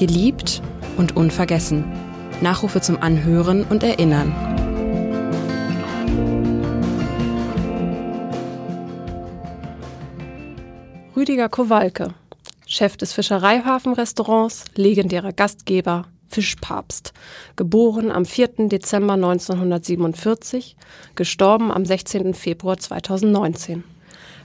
Geliebt und unvergessen. Nachrufe zum Anhören und Erinnern. Rüdiger Kowalke, Chef des Fischereihafenrestaurants, legendärer Gastgeber, Fischpapst, geboren am 4. Dezember 1947, gestorben am 16. Februar 2019.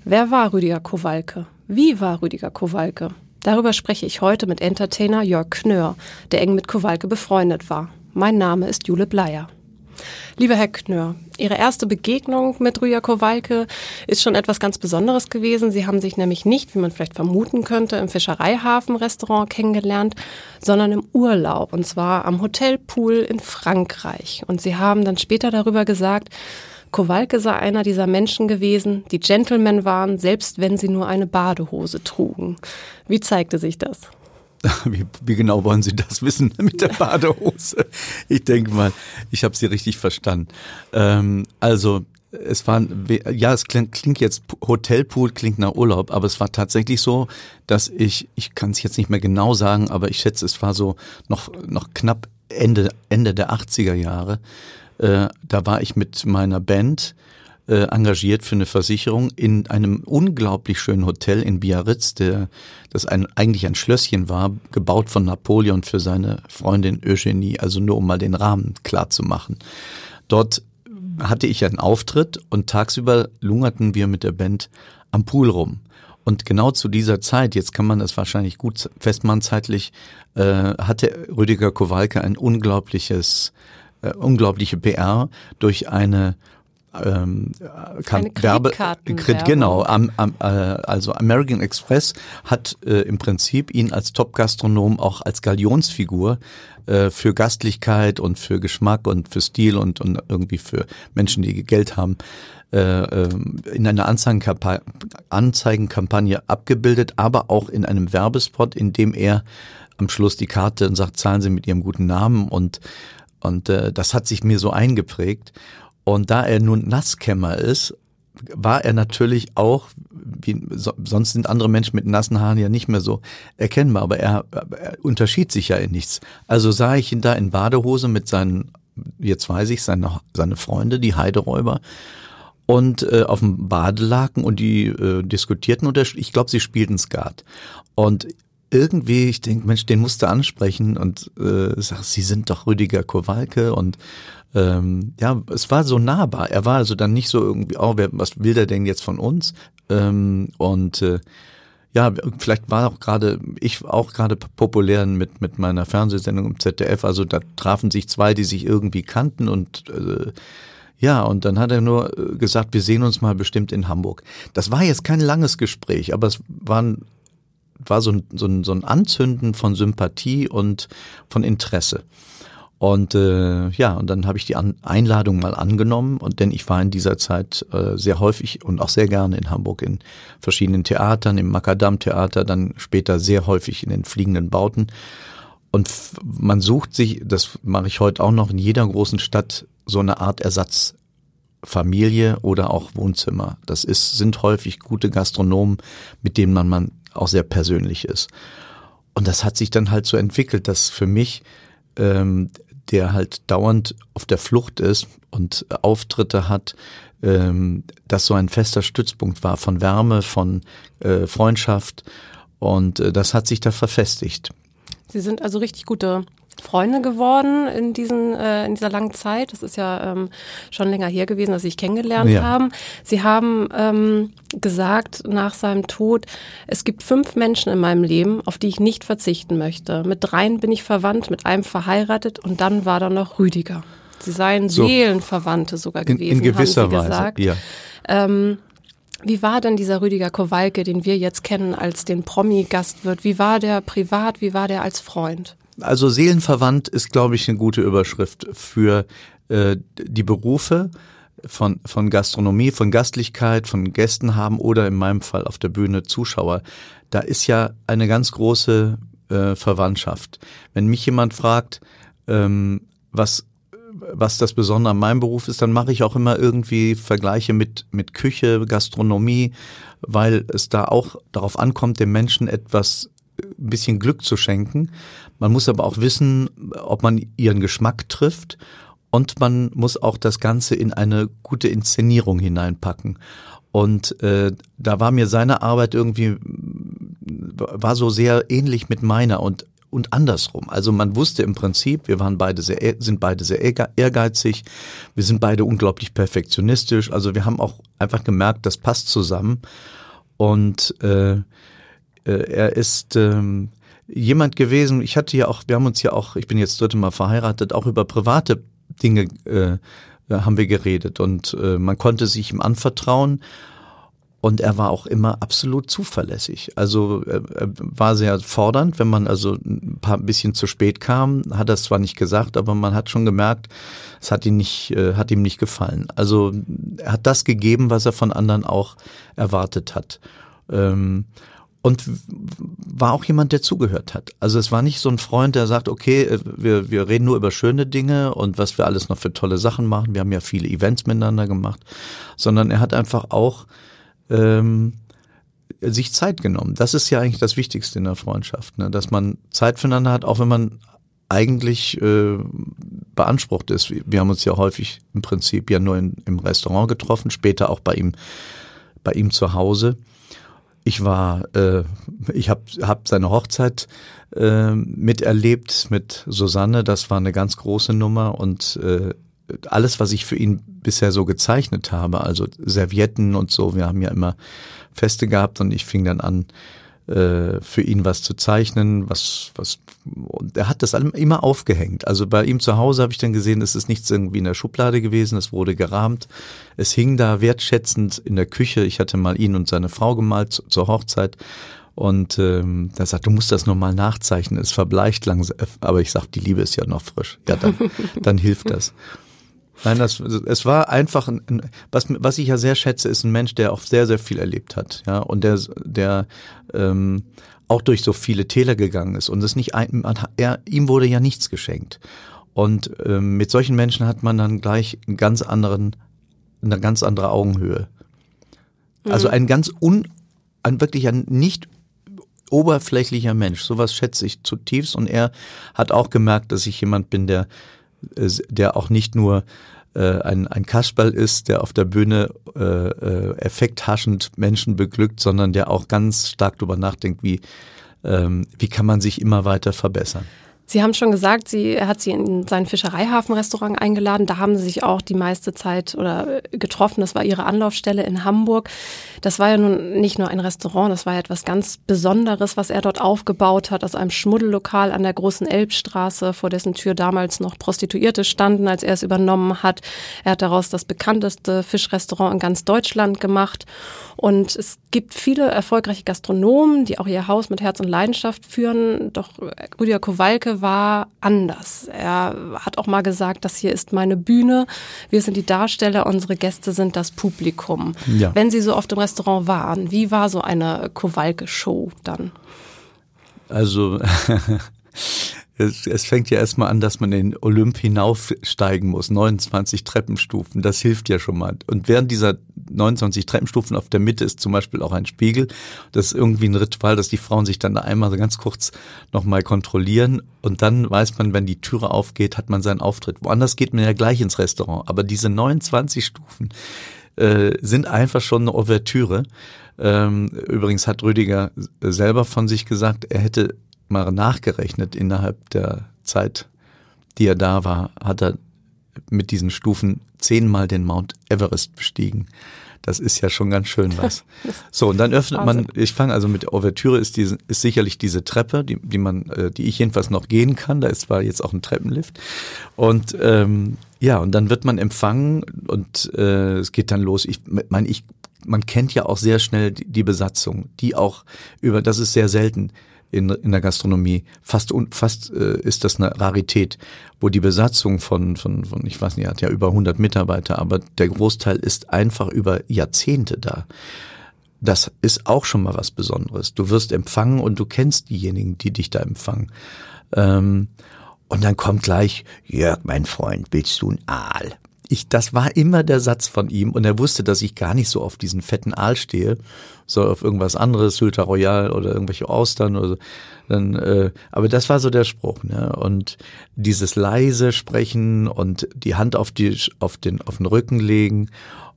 Wer war Rüdiger Kowalke? Wie war Rüdiger Kowalke? Darüber spreche ich heute mit Entertainer Jörg Knör, der eng mit Kowalke befreundet war. Mein Name ist Jule Bleier. Lieber Herr Knör, Ihre erste Begegnung mit Rüja Kowalke ist schon etwas ganz Besonderes gewesen. Sie haben sich nämlich nicht, wie man vielleicht vermuten könnte, im Fischereihafen-Restaurant kennengelernt, sondern im Urlaub und zwar am Hotelpool in Frankreich. Und Sie haben dann später darüber gesagt, Kowalke sei einer dieser Menschen gewesen, die Gentlemen waren, selbst wenn sie nur eine Badehose trugen. Wie zeigte sich das? Wie, wie, genau wollen Sie das wissen mit der Badehose? Ich denke mal, ich habe Sie richtig verstanden. Ähm, also es war, ja, es klingt, klingt jetzt Hotelpool, klingt nach Urlaub, aber es war tatsächlich so, dass ich, ich kann es jetzt nicht mehr genau sagen, aber ich schätze, es war so noch, noch knapp Ende, Ende der 80er Jahre. Äh, da war ich mit meiner Band äh, engagiert für eine Versicherung in einem unglaublich schönen Hotel in Biarritz, der, das ein, eigentlich ein Schlösschen war, gebaut von Napoleon für seine Freundin Eugenie, also nur um mal den Rahmen klar zu machen. Dort hatte ich einen Auftritt und tagsüber lungerten wir mit der Band am Pool rum. Und genau zu dieser Zeit, jetzt kann man das wahrscheinlich gut festmachen zeitlich, äh, hatte Rüdiger Kowalke ein unglaubliches, äh, unglaubliche PR durch eine ähm, kann Werbe, genau, am, am, äh, also American Express hat äh, im Prinzip ihn als Top-Gastronom auch als Galionsfigur äh, für Gastlichkeit und für Geschmack und für Stil und, und irgendwie für Menschen, die Geld haben, äh, ähm, in einer Anzeigenkampagne, Anzeigenkampagne abgebildet, aber auch in einem Werbespot, in dem er am Schluss die Karte und sagt, zahlen Sie mit Ihrem guten Namen und und äh, das hat sich mir so eingeprägt. Und da er nun Nasskämmer ist, war er natürlich auch, wie so, sonst sind andere Menschen mit nassen Haaren ja nicht mehr so erkennbar, aber er, er unterschied sich ja in nichts. Also sah ich ihn da in Badehose mit seinen, jetzt weiß ich, seine, seine Freunde, die Heideräuber, und äh, auf dem Badelaken und die äh, diskutierten und ich glaube, sie spielten Skat. Und irgendwie, ich denke, Mensch, den musste ansprechen und äh, sag, Sie sind doch Rüdiger Kowalke und ähm, ja, es war so nahbar. Er war also dann nicht so irgendwie, oh, wer, was will der denn jetzt von uns? Ähm, und äh, ja, vielleicht war auch gerade ich auch gerade populär mit mit meiner Fernsehsendung im ZDF. Also da trafen sich zwei, die sich irgendwie kannten und äh, ja, und dann hat er nur äh, gesagt, wir sehen uns mal bestimmt in Hamburg. Das war jetzt kein langes Gespräch, aber es waren war so ein, so ein, so ein Anzünden von Sympathie und von Interesse. Und äh, ja, und dann habe ich die An Einladung mal angenommen und denn ich war in dieser Zeit äh, sehr häufig und auch sehr gerne in Hamburg in verschiedenen Theatern, im Makadam-Theater, dann später sehr häufig in den fliegenden Bauten. Und man sucht sich, das mache ich heute auch noch in jeder großen Stadt, so eine Art Ersatzfamilie oder auch Wohnzimmer. Das ist, sind häufig gute Gastronomen, mit denen man, man auch sehr persönlich ist. Und das hat sich dann halt so entwickelt, dass für mich ähm, der halt dauernd auf der Flucht ist und Auftritte hat, ähm, das so ein fester Stützpunkt war von Wärme, von äh, Freundschaft und äh, das hat sich da verfestigt. Sie sind also richtig gute Freunde geworden in, diesen, äh, in dieser langen Zeit. Das ist ja ähm, schon länger her gewesen, dass Sie sich kennengelernt ja. haben. Sie haben ähm, gesagt nach seinem Tod, es gibt fünf Menschen in meinem Leben, auf die ich nicht verzichten möchte. Mit dreien bin ich verwandt, mit einem verheiratet und dann war da noch Rüdiger. Sie seien so. Seelenverwandte sogar gewesen, in, in gewisser haben Sie Weise, gesagt. Ja. Ähm, wie war denn dieser Rüdiger Kowalke, den wir jetzt kennen als den Promi-Gastwirt? Wie war der privat? Wie war der als Freund? Also Seelenverwandt ist, glaube ich, eine gute Überschrift für äh, die Berufe von, von Gastronomie, von Gastlichkeit, von Gästen haben oder in meinem Fall auf der Bühne Zuschauer. Da ist ja eine ganz große äh, Verwandtschaft. Wenn mich jemand fragt, ähm, was was das Besondere an meinem Beruf ist, dann mache ich auch immer irgendwie Vergleiche mit, mit Küche, Gastronomie, weil es da auch darauf ankommt, dem Menschen etwas ein bisschen Glück zu schenken. Man muss aber auch wissen, ob man ihren Geschmack trifft und man muss auch das Ganze in eine gute Inszenierung hineinpacken. Und äh, da war mir seine Arbeit irgendwie war so sehr ähnlich mit meiner und und andersrum. Also man wusste im Prinzip, wir waren beide sehr, sind beide sehr ehrgeizig, wir sind beide unglaublich perfektionistisch. Also wir haben auch einfach gemerkt, das passt zusammen. Und äh, er ist ähm, jemand gewesen, ich hatte ja auch, wir haben uns ja auch, ich bin jetzt dritte Mal verheiratet, auch über private Dinge äh, haben wir geredet und äh, man konnte sich ihm anvertrauen und er war auch immer absolut zuverlässig. Also er, er war sehr fordernd, wenn man also ein paar bisschen zu spät kam, hat es zwar nicht gesagt, aber man hat schon gemerkt, es hat ihn nicht, äh, hat ihm nicht gefallen. Also er hat das gegeben, was er von anderen auch erwartet hat. Ähm, und war auch jemand, der zugehört hat. Also es war nicht so ein Freund, der sagt, okay, äh, wir, wir reden nur über schöne Dinge und was wir alles noch für tolle Sachen machen. Wir haben ja viele Events miteinander gemacht, sondern er hat einfach auch ähm, sich Zeit genommen. Das ist ja eigentlich das Wichtigste in der Freundschaft, ne? dass man Zeit füreinander hat, auch wenn man eigentlich äh, beansprucht ist. Wir haben uns ja häufig im Prinzip ja nur in, im Restaurant getroffen, später auch bei ihm, bei ihm zu Hause. Ich war, äh, ich habe hab seine Hochzeit äh, miterlebt mit Susanne. Das war eine ganz große Nummer und äh, alles, was ich für ihn bisher so gezeichnet habe, also Servietten und so, wir haben ja immer Feste gehabt und ich fing dann an, äh, für ihn was zu zeichnen, was, was, und er hat das immer aufgehängt. Also bei ihm zu Hause habe ich dann gesehen, es ist nichts irgendwie in der Schublade gewesen, es wurde gerahmt. Es hing da wertschätzend in der Küche. Ich hatte mal ihn und seine Frau gemalt zur Hochzeit. Und ähm, da sagt, du musst das nochmal nachzeichnen, es verbleicht langsam. Aber ich sag, die Liebe ist ja noch frisch. Ja, dann, dann hilft das. Nein, das, es war einfach ein, was, was ich ja sehr schätze, ist ein Mensch, der auch sehr, sehr viel erlebt hat, ja, und der, der ähm, auch durch so viele Täler gegangen ist und es nicht ein, er, ihm wurde ja nichts geschenkt. Und ähm, mit solchen Menschen hat man dann gleich einen ganz anderen, eine ganz andere Augenhöhe. Also mhm. Also ein ganz un, ein wirklich ein nicht oberflächlicher Mensch. Sowas schätze ich zutiefst und er hat auch gemerkt, dass ich jemand bin, der der auch nicht nur äh, ein, ein Kasperl ist, der auf der Bühne äh, äh, effekthaschend Menschen beglückt, sondern der auch ganz stark darüber nachdenkt, wie, ähm, wie kann man sich immer weiter verbessern. Sie haben schon gesagt, sie, er hat Sie in sein Fischereihafenrestaurant eingeladen. Da haben Sie sich auch die meiste Zeit oder getroffen. Das war Ihre Anlaufstelle in Hamburg. Das war ja nun nicht nur ein Restaurant, das war ja etwas ganz Besonderes, was er dort aufgebaut hat, aus einem Schmuddellokal an der großen Elbstraße, vor dessen Tür damals noch Prostituierte standen, als er es übernommen hat. Er hat daraus das bekannteste Fischrestaurant in ganz Deutschland gemacht. Und es gibt viele erfolgreiche Gastronomen, die auch ihr Haus mit Herz und Leidenschaft führen. Doch Rüdiger Kowalke war anders. Er hat auch mal gesagt, das hier ist meine Bühne. Wir sind die Darsteller, unsere Gäste sind das Publikum. Ja. Wenn Sie so oft im Restaurant waren, wie war so eine Kowalke-Show dann? Also Es, es fängt ja erstmal an, dass man in den Olymp hinaufsteigen muss. 29 Treppenstufen, das hilft ja schon mal. Und während dieser 29 Treppenstufen auf der Mitte ist zum Beispiel auch ein Spiegel. Das ist irgendwie ein Ritual, dass die Frauen sich dann einmal so ganz kurz nochmal kontrollieren. Und dann weiß man, wenn die Türe aufgeht, hat man seinen Auftritt. Woanders geht man ja gleich ins Restaurant. Aber diese 29 Stufen äh, sind einfach schon eine Ouvertüre. Ähm, übrigens hat Rüdiger selber von sich gesagt, er hätte mal nachgerechnet, innerhalb der Zeit, die er da war, hat er mit diesen Stufen zehnmal den Mount Everest bestiegen. Das ist ja schon ganz schön was. So, und dann öffnet man, ich fange also mit der Ouvertüre ist, diese, ist sicherlich diese Treppe, die, die man, äh, die ich jedenfalls noch gehen kann. Da ist zwar jetzt auch ein Treppenlift. Und ähm, ja, und dann wird man empfangen und äh, es geht dann los. Ich meine, ich, man kennt ja auch sehr schnell die, die Besatzung, die auch über, das ist sehr selten in, in der Gastronomie. Fast, fast äh, ist das eine Rarität, wo die Besatzung von, von, von, ich weiß nicht, hat ja über 100 Mitarbeiter, aber der Großteil ist einfach über Jahrzehnte da. Das ist auch schon mal was Besonderes. Du wirst empfangen und du kennst diejenigen, die dich da empfangen. Ähm, und dann kommt gleich, Jörg, mein Freund, willst du ein Aal? Ich, das war immer der Satz von ihm und er wusste, dass ich gar nicht so auf diesen fetten Aal stehe, so auf irgendwas anderes, Sylter Royal oder irgendwelche Austern oder so. Dann, äh, aber das war so der Spruch, ne? Und dieses leise Sprechen und die Hand auf die auf den auf den Rücken legen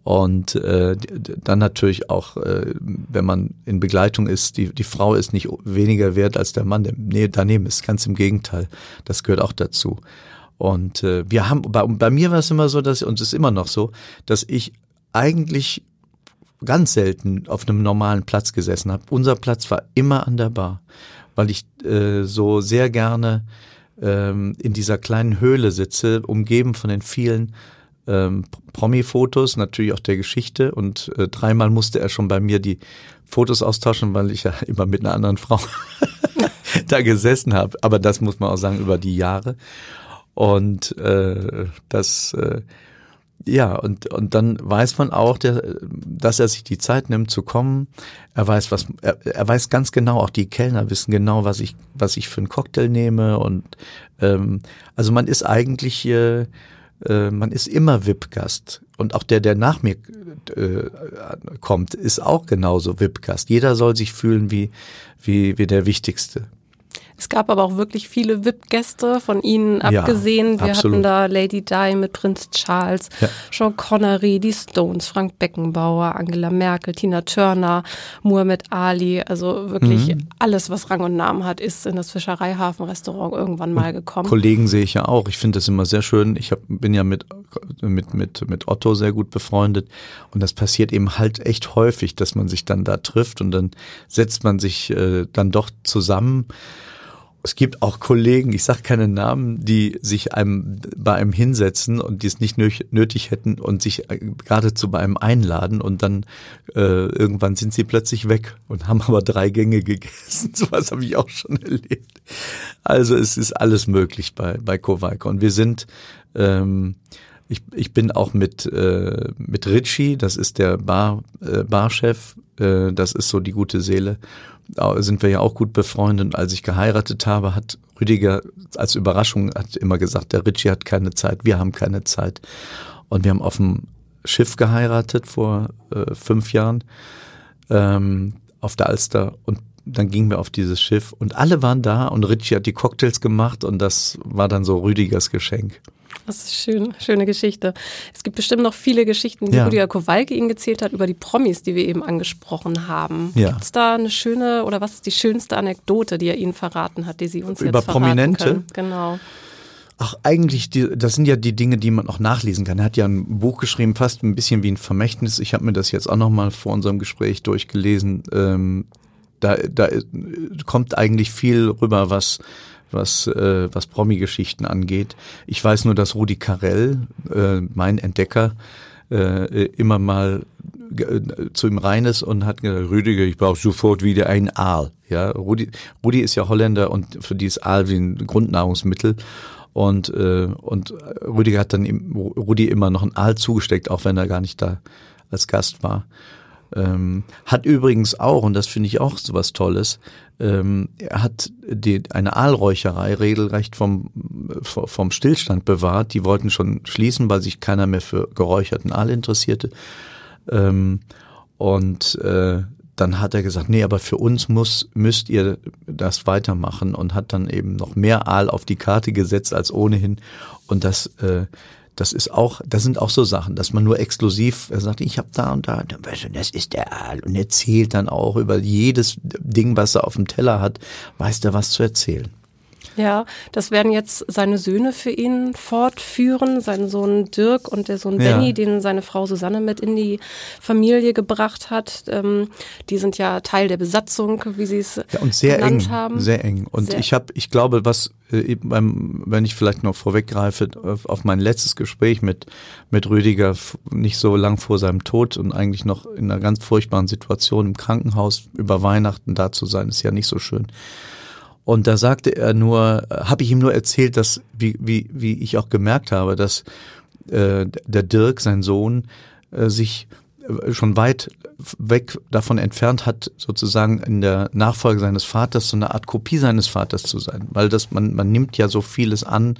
und äh, dann natürlich auch, äh, wenn man in Begleitung ist, die, die Frau ist nicht weniger wert als der Mann, der daneben ist ganz im Gegenteil. Das gehört auch dazu. Und äh, wir haben, bei, bei mir war es immer so, dass, und es ist immer noch so, dass ich eigentlich ganz selten auf einem normalen Platz gesessen habe. Unser Platz war immer an der Bar, weil ich äh, so sehr gerne ähm, in dieser kleinen Höhle sitze, umgeben von den vielen ähm, Promi-Fotos, natürlich auch der Geschichte. Und äh, dreimal musste er schon bei mir die Fotos austauschen, weil ich ja immer mit einer anderen Frau da gesessen habe. Aber das muss man auch sagen über die Jahre. Und äh, das, äh, ja, und, und dann weiß man auch, der, dass er sich die Zeit nimmt zu kommen. Er weiß, was, er, er weiß ganz genau, auch die Kellner wissen genau, was ich, was ich für einen Cocktail nehme. Und ähm, also man ist eigentlich, äh, äh, man ist immer VIP-Gast. Und auch der, der nach mir äh, kommt, ist auch genauso VIP-Gast. Jeder soll sich fühlen wie, wie, wie der Wichtigste. Es gab aber auch wirklich viele VIP-Gäste von Ihnen abgesehen. Ja, Wir hatten da Lady Di mit Prinz Charles, ja. Sean Connery, die Stones, Frank Beckenbauer, Angela Merkel, Tina Turner, Muhammad Ali. Also wirklich mhm. alles, was Rang und Namen hat, ist in das Fischereihafen-Restaurant irgendwann mal gekommen. Kollegen sehe ich ja auch. Ich finde das immer sehr schön. Ich hab, bin ja mit, mit, mit, mit Otto sehr gut befreundet. Und das passiert eben halt echt häufig, dass man sich dann da trifft und dann setzt man sich äh, dann doch zusammen es gibt auch Kollegen, ich sage keine Namen, die sich einem bei einem hinsetzen und die es nicht nötig hätten und sich äh, geradezu bei einem einladen und dann äh, irgendwann sind sie plötzlich weg und haben aber drei Gänge gegessen. Sowas habe ich auch schon erlebt. Also es ist alles möglich bei bei Kowalke und wir sind ähm, ich, ich bin auch mit, äh, mit Ritchie, das ist der Bar, äh, Barchef, äh, das ist so die gute Seele sind wir ja auch gut befreundet. Und als ich geheiratet habe, hat Rüdiger als Überraschung hat immer gesagt, der Ritchie hat keine Zeit, wir haben keine Zeit. Und wir haben auf dem Schiff geheiratet vor äh, fünf Jahren ähm, auf der Alster und dann gingen wir auf dieses Schiff und alle waren da und Ritchie hat die Cocktails gemacht und das war dann so Rüdigers Geschenk. Das ist schön, schöne Geschichte. Es gibt bestimmt noch viele Geschichten, die ja. Rüdiger Kowalke Ihnen gezählt hat, über die Promis, die wir eben angesprochen haben. Ja. Gibt es da eine schöne oder was ist die schönste Anekdote, die er Ihnen verraten hat, die Sie uns über jetzt verraten Prominente? Können? Genau. Ach, eigentlich, die, das sind ja die Dinge, die man auch nachlesen kann. Er hat ja ein Buch geschrieben, fast ein bisschen wie ein Vermächtnis. Ich habe mir das jetzt auch nochmal vor unserem Gespräch durchgelesen. Ähm, da, da kommt eigentlich viel rüber, was was, äh, was Promi-Geschichten angeht. Ich weiß nur, dass Rudi Carell, äh, mein Entdecker, äh, immer mal äh, zu ihm rein ist und hat gesagt, Rüdiger, ich brauche sofort wieder ein Aal. Ja, Rudi, Rudi ist ja Holländer und für die ist Aal wie ein Grundnahrungsmittel. Und, äh, und Rüdiger hat dann ihm, Rudi immer noch ein Aal zugesteckt, auch wenn er gar nicht da als Gast war. Ähm, hat übrigens auch, und das finde ich auch so was Tolles, ähm, hat die, eine Aalräucherei regelrecht vom, vom Stillstand bewahrt. Die wollten schon schließen, weil sich keiner mehr für geräucherten Aal interessierte. Ähm, und äh, dann hat er gesagt, nee, aber für uns muss, müsst ihr das weitermachen und hat dann eben noch mehr Aal auf die Karte gesetzt als ohnehin. Und das äh, das ist auch, das sind auch so Sachen, dass man nur exklusiv, er sagt, ich habe da und da, das ist der Aal und erzählt dann auch über jedes Ding, was er auf dem Teller hat, weiß der was zu erzählen. Ja, das werden jetzt seine Söhne für ihn fortführen, sein Sohn Dirk und der Sohn ja. Benny, den seine Frau Susanne mit in die Familie gebracht hat. Ähm, die sind ja Teil der Besatzung, wie sie es ja, und sehr genannt eng, haben. Sehr eng. Und sehr ich habe, ich glaube, was äh, beim, wenn ich vielleicht noch vorweggreife, auf mein letztes Gespräch mit mit Rüdiger nicht so lang vor seinem Tod und eigentlich noch in einer ganz furchtbaren Situation im Krankenhaus über Weihnachten da zu sein, ist ja nicht so schön. Und da sagte er nur, habe ich ihm nur erzählt, dass, wie, wie, wie ich auch gemerkt habe, dass äh, der Dirk, sein Sohn, äh, sich äh, schon weit weg davon entfernt hat, sozusagen in der Nachfolge seines Vaters so eine Art Kopie seines Vaters zu sein. Weil das, man, man nimmt ja so vieles an,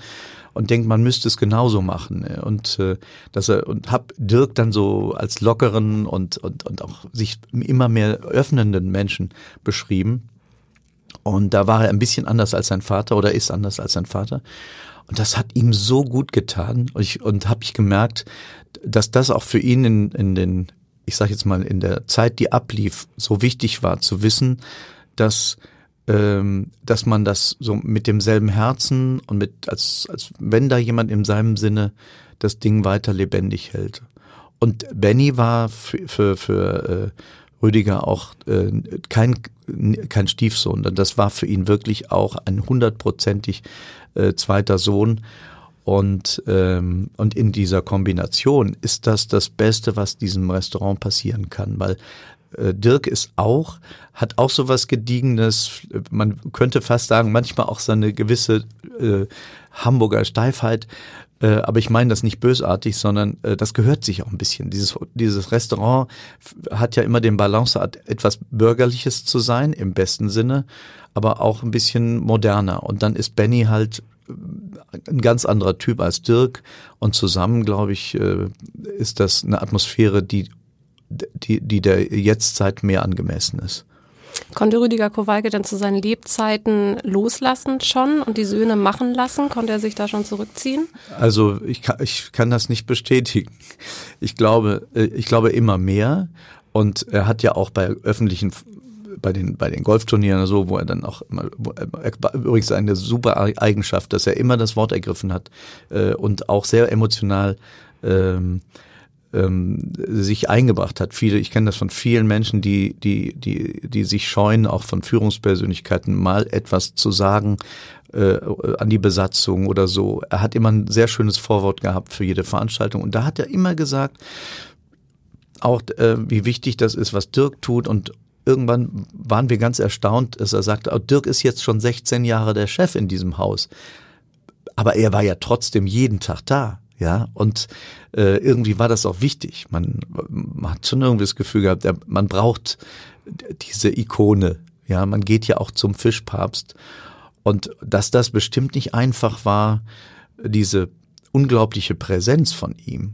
und denkt, man müsste es genauso machen. Und äh, dass er und hab Dirk dann so als lockeren und und und auch sich immer mehr öffnenden Menschen beschrieben. Und da war er ein bisschen anders als sein Vater oder ist anders als sein Vater. Und das hat ihm so gut getan. Und, ich, und habe ich gemerkt, dass das auch für ihn in, in den, ich sage jetzt mal, in der Zeit, die ablief, so wichtig war zu wissen, dass ähm, dass man das so mit demselben Herzen und mit als als wenn da jemand in seinem Sinne das Ding weiter lebendig hält. Und Benny war für für, für äh, Rüdiger auch äh, kein kein Stiefsohn. Das war für ihn wirklich auch ein hundertprozentig äh, zweiter Sohn. Und, ähm, und in dieser Kombination ist das das Beste, was diesem Restaurant passieren kann, weil äh, Dirk ist auch, hat auch so was Gediegenes, man könnte fast sagen, manchmal auch so eine gewisse äh, Hamburger Steifheit, äh, aber ich meine das nicht bösartig, sondern äh, das gehört sich auch ein bisschen. Dieses, dieses Restaurant hat ja immer den Balanceart, etwas Bürgerliches zu sein, im besten Sinne, aber auch ein bisschen moderner. Und dann ist Benny halt äh, ein ganz anderer Typ als Dirk und zusammen, glaube ich, äh, ist das eine Atmosphäre, die, die, die der Jetztzeit mehr angemessen ist. Konnte Rüdiger Kowalke denn zu seinen Lebzeiten loslassen schon und die Söhne machen lassen? Konnte er sich da schon zurückziehen? Also ich kann, ich kann das nicht bestätigen. Ich glaube, äh, ich glaube immer mehr. Und er hat ja auch bei öffentlichen bei den bei den Golfturnieren so, wo er dann auch immer wo er, übrigens eine super Eigenschaft, dass er immer das Wort ergriffen hat äh, und auch sehr emotional ähm, ähm, sich eingebracht hat. Viele, ich kenne das von vielen Menschen, die, die, die, die sich scheuen, auch von Führungspersönlichkeiten mal etwas zu sagen äh, an die Besatzung oder so. Er hat immer ein sehr schönes Vorwort gehabt für jede Veranstaltung und da hat er immer gesagt, auch äh, wie wichtig das ist, was Dirk tut und irgendwann waren wir ganz erstaunt, dass er sagte, oh, Dirk ist jetzt schon 16 Jahre der Chef in diesem Haus. Aber er war ja trotzdem jeden Tag da. Ja, und äh, irgendwie war das auch wichtig. Man, man hat schon irgendwie das Gefühl gehabt, man braucht diese Ikone. Ja, man geht ja auch zum Fischpapst. Und dass das bestimmt nicht einfach war, diese unglaubliche Präsenz von ihm.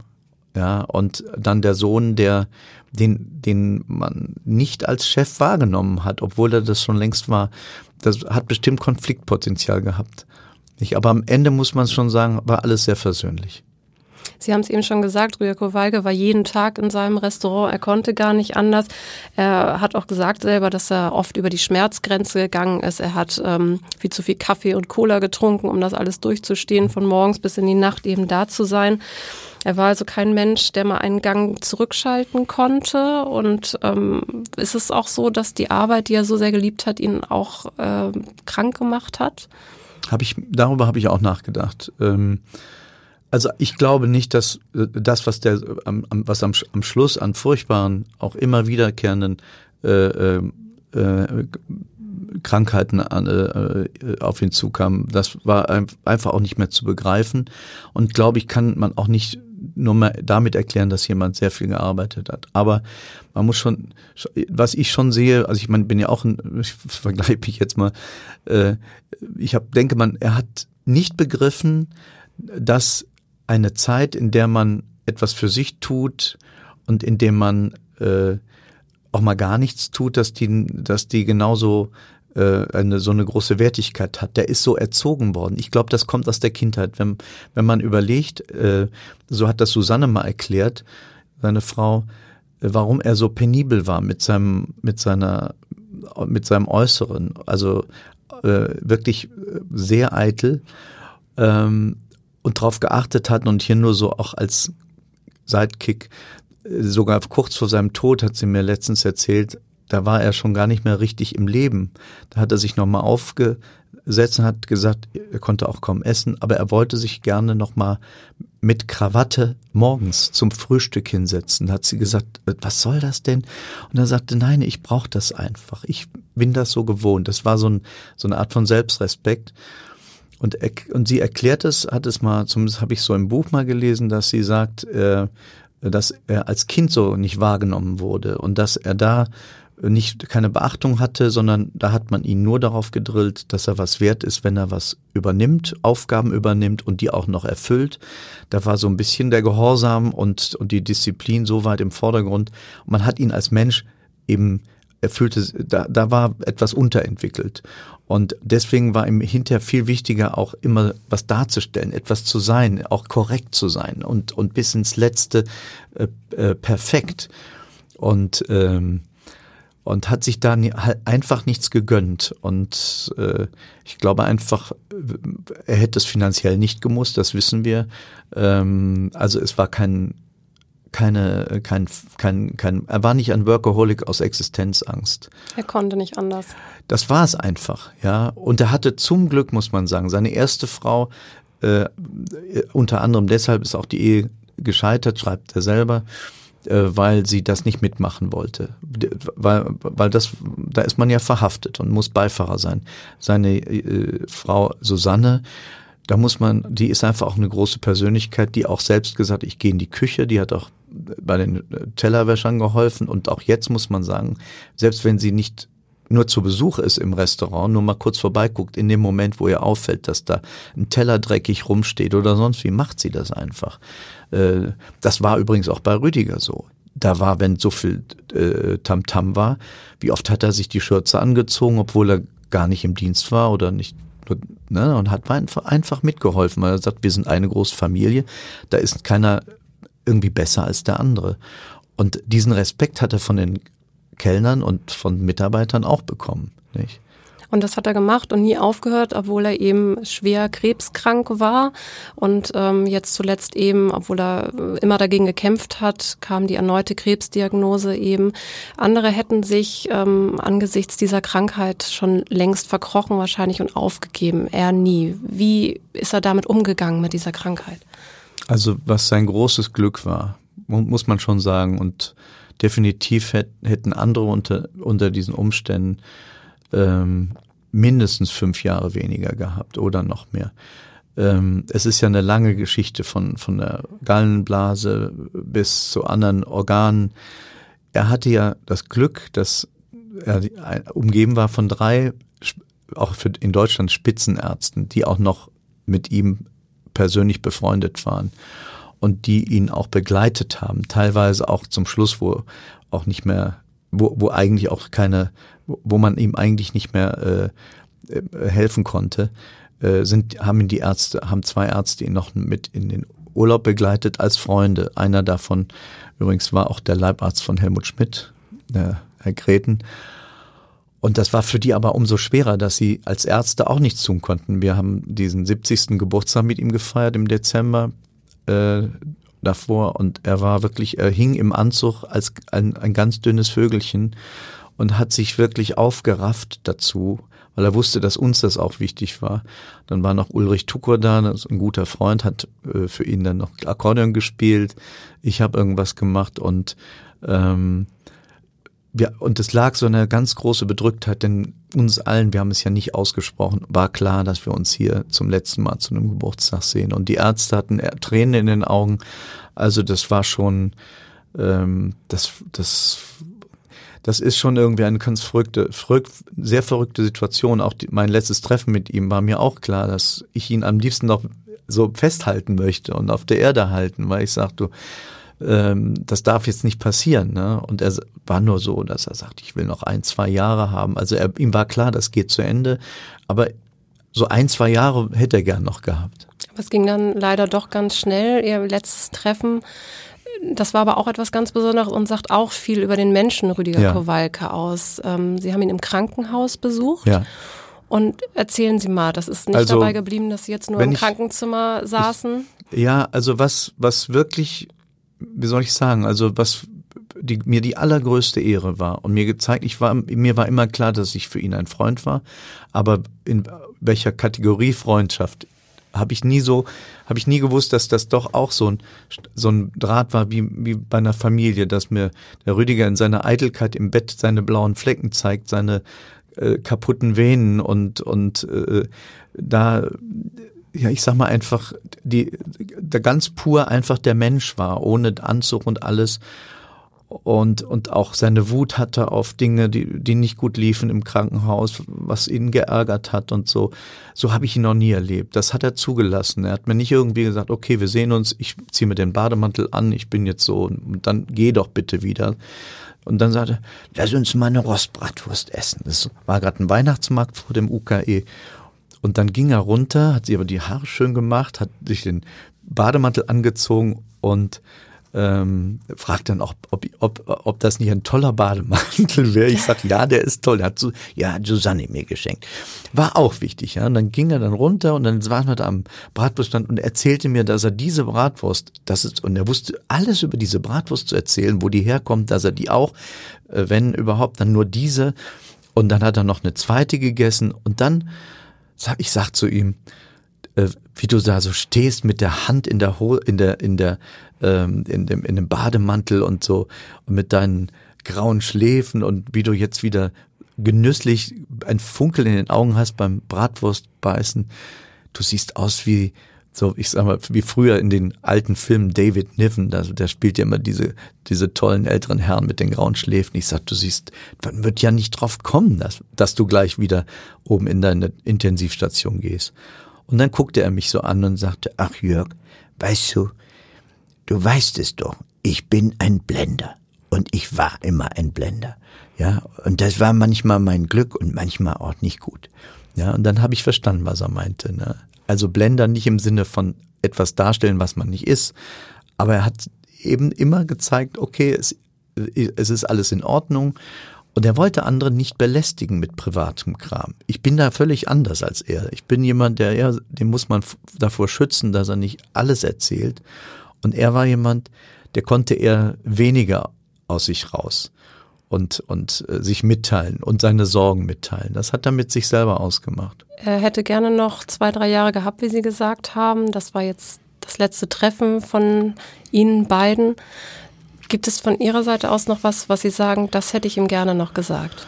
Ja, und dann der Sohn, der, den, den man nicht als Chef wahrgenommen hat, obwohl er das schon längst war, das hat bestimmt Konfliktpotenzial gehabt. Ich, aber am Ende muss man schon sagen, war alles sehr versöhnlich. Sie haben es eben schon gesagt, Rüdiger Kowalke war jeden Tag in seinem Restaurant. Er konnte gar nicht anders. Er hat auch gesagt selber, dass er oft über die Schmerzgrenze gegangen ist. Er hat ähm, viel zu viel Kaffee und Cola getrunken, um das alles durchzustehen, von morgens bis in die Nacht eben da zu sein. Er war also kein Mensch, der mal einen Gang zurückschalten konnte. Und ähm, ist es auch so, dass die Arbeit, die er so sehr geliebt hat, ihn auch äh, krank gemacht hat? Hab ich, darüber habe ich auch nachgedacht. Ähm also ich glaube nicht, dass äh, das, was der, was am, am Schluss an furchtbaren, auch immer wiederkehrenden äh, äh, äh Krankheiten an, äh, auf ihn zukam, das war einfach auch nicht mehr zu begreifen. Und glaube ich, kann man auch nicht nur mal damit erklären, dass jemand sehr viel gearbeitet hat. Aber man muss schon, was ich schon sehe, also ich meine, bin ja auch ein, ich vergleiche mich jetzt mal, äh, ich hab, denke man, er hat nicht begriffen, dass eine Zeit, in der man etwas für sich tut und in dem man äh, auch mal gar nichts tut, dass die, dass die genauso äh, eine so eine große Wertigkeit hat. Der ist so erzogen worden. Ich glaube, das kommt aus der Kindheit. Wenn, wenn man überlegt, äh, so hat das Susanne mal erklärt, seine Frau, äh, warum er so penibel war mit seinem, mit seiner, mit seinem Äußeren. Also äh, wirklich sehr eitel. Ähm, und darauf geachtet hat und hier nur so auch als Sidekick, äh, sogar kurz vor seinem Tod hat sie mir letztens erzählt, da war er schon gar nicht mehr richtig im Leben. Da hat er sich nochmal aufgesetzt und hat gesagt, er konnte auch kaum essen, aber er wollte sich gerne nochmal mit Krawatte morgens zum Frühstück hinsetzen. Da hat sie gesagt, äh, was soll das denn? Und er sagte, nein, ich brauche das einfach. Ich bin das so gewohnt. Das war so, ein, so eine Art von Selbstrespekt. Und, und sie erklärt es, hat es mal, zumindest habe ich so im Buch mal gelesen, dass sie sagt, äh, dass er als Kind so nicht wahrgenommen wurde und dass er da nicht keine Beachtung hatte, sondern da hat man ihn nur darauf gedrillt, dass er was wert ist, wenn er was übernimmt, Aufgaben übernimmt und die auch noch erfüllt. Da war so ein bisschen der Gehorsam und, und die Disziplin so weit im Vordergrund. Und man hat ihn als Mensch eben erfüllte, da, da war etwas unterentwickelt. Und deswegen war ihm hinterher viel wichtiger, auch immer was darzustellen, etwas zu sein, auch korrekt zu sein und, und bis ins Letzte äh, äh, perfekt. Und, ähm, und hat sich da einfach nichts gegönnt. Und äh, ich glaube einfach, er hätte es finanziell nicht gemusst, das wissen wir. Ähm, also es war kein keine, kein, kein, kein, er war nicht ein Workaholic aus Existenzangst. Er konnte nicht anders. Das war es einfach, ja. Und er hatte zum Glück, muss man sagen, seine erste Frau, äh, unter anderem deshalb ist auch die Ehe gescheitert, schreibt er selber, äh, weil sie das nicht mitmachen wollte. Weil, weil das, da ist man ja verhaftet und muss Beifahrer sein. Seine äh, Frau Susanne da muss man, die ist einfach auch eine große Persönlichkeit, die auch selbst gesagt, ich gehe in die Küche, die hat auch bei den Tellerwäschern geholfen und auch jetzt muss man sagen, selbst wenn sie nicht nur zu Besuch ist im Restaurant, nur mal kurz vorbeiguckt, in dem Moment, wo ihr auffällt, dass da ein Teller dreckig rumsteht oder sonst wie, macht sie das einfach. Äh, das war übrigens auch bei Rüdiger so. Da war, wenn so viel äh, Tamtam -Tam war, wie oft hat er sich die Schürze angezogen, obwohl er gar nicht im Dienst war oder nicht ne, und hat einfach mitgeholfen, weil er sagt, wir sind eine große Familie, da ist keiner irgendwie besser als der andere. Und diesen Respekt hat er von den Kellnern und von Mitarbeitern auch bekommen. Nicht? Und das hat er gemacht und nie aufgehört, obwohl er eben schwer krebskrank war. Und ähm, jetzt zuletzt eben, obwohl er äh, immer dagegen gekämpft hat, kam die erneute Krebsdiagnose eben. Andere hätten sich ähm, angesichts dieser Krankheit schon längst verkrochen wahrscheinlich und aufgegeben. Er nie. Wie ist er damit umgegangen mit dieser Krankheit? Also was sein großes Glück war, muss man schon sagen. Und definitiv hätten andere unter, unter diesen Umständen ähm, mindestens fünf Jahre weniger gehabt oder noch mehr. Ähm, es ist ja eine lange Geschichte von, von der Gallenblase bis zu anderen Organen. Er hatte ja das Glück, dass er umgeben war von drei, auch für, in Deutschland Spitzenärzten, die auch noch mit ihm persönlich befreundet waren und die ihn auch begleitet haben, teilweise auch zum Schluss, wo auch nicht mehr, wo, wo eigentlich auch keine wo man ihm eigentlich nicht mehr äh, helfen konnte, äh, sind, haben ihn die Ärzte, haben zwei Ärzte ihn noch mit in den Urlaub begleitet als Freunde. Einer davon übrigens war auch der Leibarzt von Helmut Schmidt, der Herr Greten. Und das war für die aber umso schwerer, dass sie als Ärzte auch nichts tun konnten. Wir haben diesen 70. Geburtstag mit ihm gefeiert im Dezember äh, davor und er war wirklich, er hing im Anzug als ein, ein ganz dünnes Vögelchen und hat sich wirklich aufgerafft dazu, weil er wusste, dass uns das auch wichtig war. Dann war noch Ulrich Tukur da, ein guter Freund, hat äh, für ihn dann noch Akkordeon gespielt. Ich habe irgendwas gemacht und ähm, ja, und es lag so eine ganz große Bedrücktheit, denn uns allen, wir haben es ja nicht ausgesprochen, war klar, dass wir uns hier zum letzten Mal zu einem Geburtstag sehen. Und die Ärzte hatten Tränen in den Augen. Also das war schon, ähm, das, das das ist schon irgendwie eine ganz verrückte, verrückt, sehr verrückte Situation. Auch die, mein letztes Treffen mit ihm war mir auch klar, dass ich ihn am liebsten noch so festhalten möchte und auf der Erde halten, weil ich sagte, ähm, das darf jetzt nicht passieren. Ne? Und er war nur so, dass er sagt, ich will noch ein, zwei Jahre haben. Also er, ihm war klar, das geht zu Ende. Aber so ein, zwei Jahre hätte er gern noch gehabt. Aber es ging dann leider doch ganz schnell. Ihr letztes Treffen das war aber auch etwas ganz Besonderes und sagt auch viel über den Menschen Rüdiger ja. Kowalke aus. Ähm, Sie haben ihn im Krankenhaus besucht. Ja. Und erzählen Sie mal, das ist nicht also, dabei geblieben, dass Sie jetzt nur im ich, Krankenzimmer saßen? Ich, ja, also was, was wirklich, wie soll ich sagen, also was die, mir die allergrößte Ehre war und mir gezeigt, ich war, mir war immer klar, dass ich für ihn ein Freund war, aber in welcher Kategorie Freundschaft? Habe ich nie so, habe ich nie gewusst, dass das doch auch so ein, so ein Draht war wie, wie bei einer Familie, dass mir der Rüdiger in seiner Eitelkeit im Bett seine blauen Flecken zeigt, seine äh, kaputten Venen und, und äh, da, ja, ich sag mal einfach, die, der ganz pur einfach der Mensch war, ohne Anzug und alles. und, und auch seine Wut hatte auf Dinge, die, die nicht gut liefen im Krankenhaus, was ihn geärgert hat und so. So habe ich ihn noch nie erlebt. Das hat er zugelassen. Er hat mir nicht irgendwie gesagt, okay, wir sehen uns, ich ziehe mir den Bademantel an, ich bin jetzt so, und dann geh doch bitte wieder. Und dann sagte er, lass uns mal eine Rostbratwurst essen. Das war gerade ein Weihnachtsmarkt vor dem UKE. Und dann ging er runter, hat sie aber die Haare schön gemacht, hat sich den Bademantel angezogen und ähm, fragt dann auch, ob, ob, ob das nicht ein toller Bademantel wäre. Ich sag, ja, der ist toll. Der hat so, ja, hat mir geschenkt. War auch wichtig, ja. Und dann ging er dann runter und dann waren wir da am Bratwurststand und erzählte mir, dass er diese Bratwurst, das ist, und er wusste alles über diese Bratwurst zu erzählen, wo die herkommt, dass er die auch, äh, wenn überhaupt, dann nur diese. Und dann hat er noch eine zweite gegessen und dann, ich sag zu ihm, äh, wie du da so stehst mit der Hand in der Ho in der in der ähm, in dem in dem Bademantel und so und mit deinen grauen Schläfen und wie du jetzt wieder genüsslich ein Funkel in den Augen hast beim Bratwurstbeißen. Du siehst aus wie so, ich sag mal, wie früher in den alten Filmen David Niven, da, der spielt ja immer diese, diese tollen älteren Herren mit den grauen Schläfen. Ich sag, du siehst, man wird ja nicht drauf kommen, dass, dass du gleich wieder oben in deine Intensivstation gehst. Und dann guckte er mich so an und sagte, ach Jörg, weißt du, du weißt es doch, ich bin ein Blender. Und ich war immer ein Blender. Ja, und das war manchmal mein Glück und manchmal auch nicht gut. Ja, und dann habe ich verstanden, was er meinte. Ne? Also Blender nicht im Sinne von etwas darstellen, was man nicht ist, aber er hat eben immer gezeigt, okay, es, es ist alles in Ordnung und er wollte andere nicht belästigen mit privatem Kram. Ich bin da völlig anders als er. Ich bin jemand, der eher, dem muss man davor schützen, dass er nicht alles erzählt. Und er war jemand, der konnte eher weniger aus sich raus und, und äh, sich mitteilen und seine Sorgen mitteilen. Das hat er mit sich selber ausgemacht. Er hätte gerne noch zwei, drei Jahre gehabt, wie Sie gesagt haben. Das war jetzt das letzte Treffen von Ihnen beiden. Gibt es von Ihrer Seite aus noch was, was Sie sagen, das hätte ich ihm gerne noch gesagt?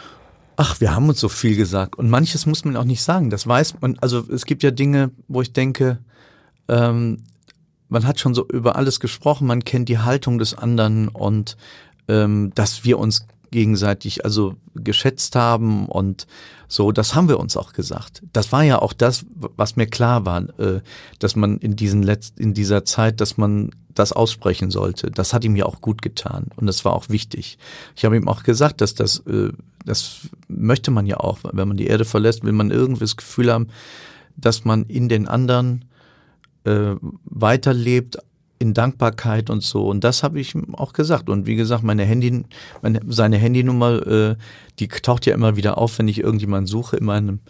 Ach, wir haben uns so viel gesagt. Und manches muss man auch nicht sagen. Das weiß man. Also es gibt ja Dinge, wo ich denke, ähm, man hat schon so über alles gesprochen, man kennt die Haltung des anderen und ähm, dass wir uns gegenseitig also geschätzt haben und so, das haben wir uns auch gesagt. Das war ja auch das, was mir klar war, äh, dass man in diesen Letz in dieser Zeit, dass man das aussprechen sollte. Das hat ihm ja auch gut getan und das war auch wichtig. Ich habe ihm auch gesagt, dass das, äh, das möchte man ja auch, wenn man die Erde verlässt, will man irgendwie das Gefühl haben, dass man in den anderen äh, weiterlebt, in Dankbarkeit und so. Und das habe ich auch gesagt. Und wie gesagt, meine Handy, meine, seine Handynummer, äh, die taucht ja immer wieder auf, wenn ich irgendjemanden suche in meinem,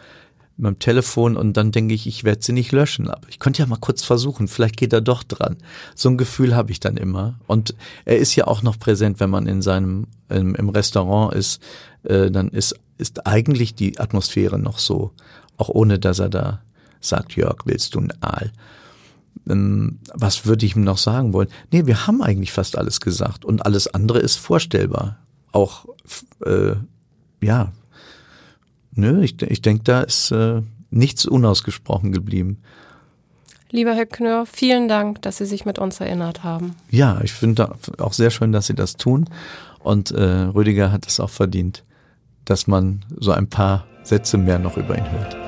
in meinem Telefon und dann denke ich, ich werde sie nicht löschen. Aber ich könnte ja mal kurz versuchen, vielleicht geht er doch dran. So ein Gefühl habe ich dann immer. Und er ist ja auch noch präsent, wenn man in seinem im, im Restaurant ist, äh, dann ist, ist eigentlich die Atmosphäre noch so, auch ohne dass er da sagt, Jörg, willst du ein Aal? Ähm, was würde ich ihm noch sagen wollen? Nee, wir haben eigentlich fast alles gesagt und alles andere ist vorstellbar. Auch, äh, ja, nö, ich, ich denke, da ist äh, nichts unausgesprochen geblieben. Lieber Herr Knör, vielen Dank, dass Sie sich mit uns erinnert haben. Ja, ich finde auch sehr schön, dass Sie das tun. Und äh, Rüdiger hat es auch verdient, dass man so ein paar Sätze mehr noch über ihn hört.